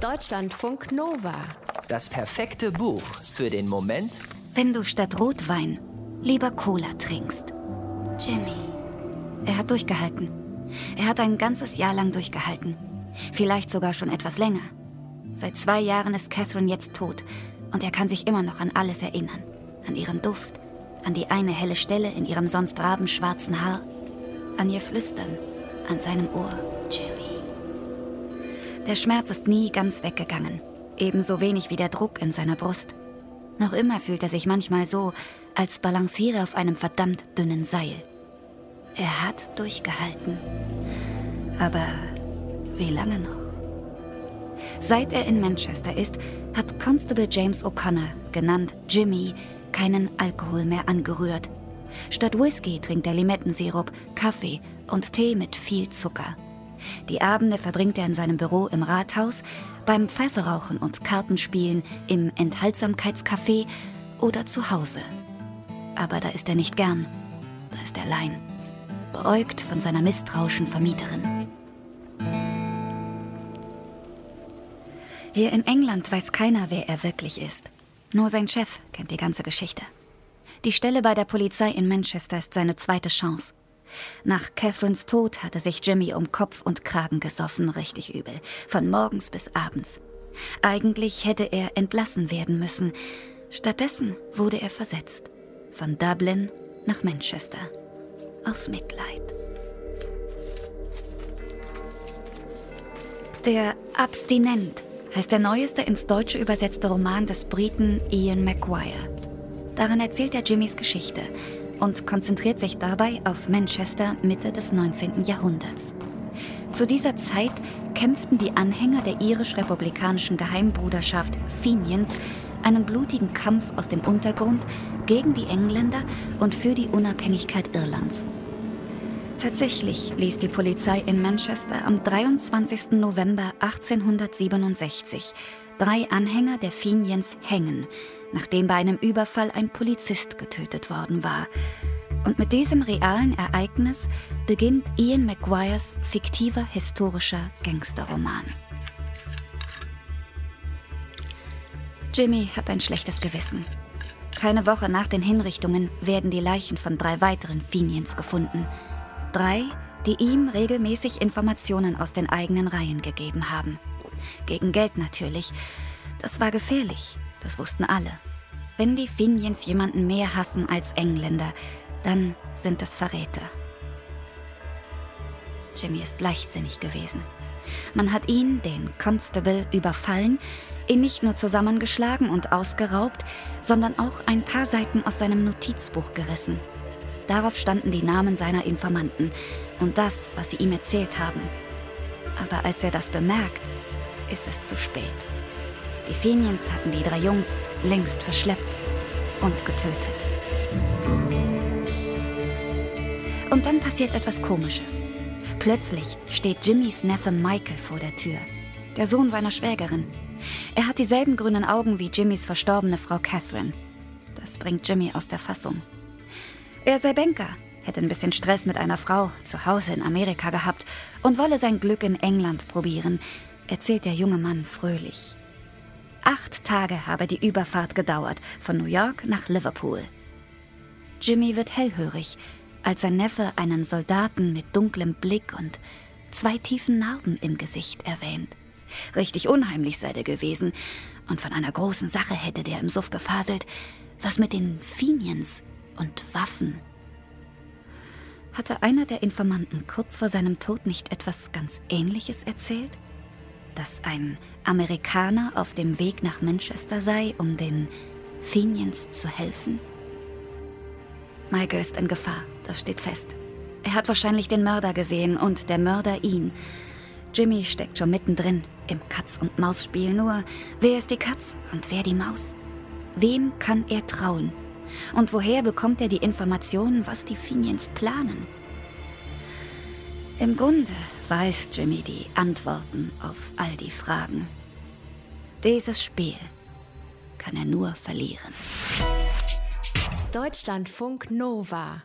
Deutschlandfunk Nova. Das perfekte Buch für den Moment, Wenn du statt Rotwein lieber Cola trinkst. Jimmy. Er hat durchgehalten. Er hat ein ganzes Jahr lang durchgehalten. Vielleicht sogar schon etwas länger. Seit zwei Jahren ist Catherine jetzt tot und er kann sich immer noch an alles erinnern. An ihren Duft, an die eine helle Stelle in ihrem sonst rabenschwarzen Haar, an ihr Flüstern, an seinem Ohr. Jimmy. Der Schmerz ist nie ganz weggegangen, ebenso wenig wie der Druck in seiner Brust. Noch immer fühlt er sich manchmal so, als balanciere auf einem verdammt dünnen Seil. Er hat durchgehalten. Aber wie lange noch? Seit er in Manchester ist, hat Constable James O'Connor, genannt Jimmy, keinen Alkohol mehr angerührt. Statt Whisky trinkt er Limettensirup, Kaffee und Tee mit viel Zucker. Die Abende verbringt er in seinem Büro im Rathaus, beim Pfeiferauchen und Kartenspielen im Enthaltsamkeitscafé oder zu Hause. Aber da ist er nicht gern. Da ist er allein. Beäugt von seiner misstrauischen Vermieterin. Hier in England weiß keiner, wer er wirklich ist. Nur sein Chef kennt die ganze Geschichte. Die Stelle bei der Polizei in Manchester ist seine zweite Chance. Nach Catherines Tod hatte sich Jimmy um Kopf und Kragen gesoffen, richtig übel, von morgens bis abends. Eigentlich hätte er entlassen werden müssen. Stattdessen wurde er versetzt. Von Dublin nach Manchester. Aus Mitleid. Der Abstinent heißt der neueste ins Deutsche übersetzte Roman des Briten Ian McGuire. Darin erzählt er Jimmys Geschichte und konzentriert sich dabei auf Manchester Mitte des 19. Jahrhunderts. Zu dieser Zeit kämpften die Anhänger der irisch-republikanischen Geheimbruderschaft Fenians einen blutigen Kampf aus dem Untergrund gegen die Engländer und für die Unabhängigkeit Irlands. Tatsächlich ließ die Polizei in Manchester am 23. November 1867 drei Anhänger der Fenians hängen, nachdem bei einem Überfall ein Polizist getötet worden war. Und mit diesem realen Ereignis beginnt Ian McGuires fiktiver historischer Gangsterroman. Jimmy hat ein schlechtes Gewissen. Keine Woche nach den Hinrichtungen werden die Leichen von drei weiteren Fenians gefunden. Drei, die ihm regelmäßig Informationen aus den eigenen Reihen gegeben haben. Gegen Geld natürlich. Das war gefährlich, das wussten alle. Wenn die Fenians jemanden mehr hassen als Engländer, dann sind es Verräter. Jimmy ist leichtsinnig gewesen. Man hat ihn, den Constable, überfallen, ihn nicht nur zusammengeschlagen und ausgeraubt, sondern auch ein paar Seiten aus seinem Notizbuch gerissen. Darauf standen die Namen seiner Informanten und das, was sie ihm erzählt haben. Aber als er das bemerkt, ist es zu spät. Die Fenians hatten die drei Jungs längst verschleppt und getötet. Und dann passiert etwas Komisches. Plötzlich steht Jimmys Neffe Michael vor der Tür, der Sohn seiner Schwägerin. Er hat dieselben grünen Augen wie Jimmys verstorbene Frau Catherine. Das bringt Jimmy aus der Fassung. Er sei Banker, hätte ein bisschen Stress mit einer Frau zu Hause in Amerika gehabt und wolle sein Glück in England probieren, erzählt der junge Mann fröhlich. Acht Tage habe die Überfahrt gedauert, von New York nach Liverpool. Jimmy wird hellhörig, als sein Neffe einen Soldaten mit dunklem Blick und zwei tiefen Narben im Gesicht erwähnt. Richtig unheimlich sei der gewesen, und von einer großen Sache hätte der im Suff gefaselt, was mit den Fenians und Waffen. Hatte einer der Informanten kurz vor seinem Tod nicht etwas ganz Ähnliches erzählt? Dass ein Amerikaner auf dem Weg nach Manchester sei, um den Fenians zu helfen? Michael ist in Gefahr, das steht fest. Er hat wahrscheinlich den Mörder gesehen und der Mörder ihn. Jimmy steckt schon mittendrin im Katz-und-Maus-Spiel. Nur, wer ist die Katz und wer die Maus? Wem kann er trauen? Und woher bekommt er die Informationen, was die Fenians planen? Im Grunde weiß Jimmy die Antworten auf all die Fragen. Dieses Spiel kann er nur verlieren. Deutschlandfunk Nova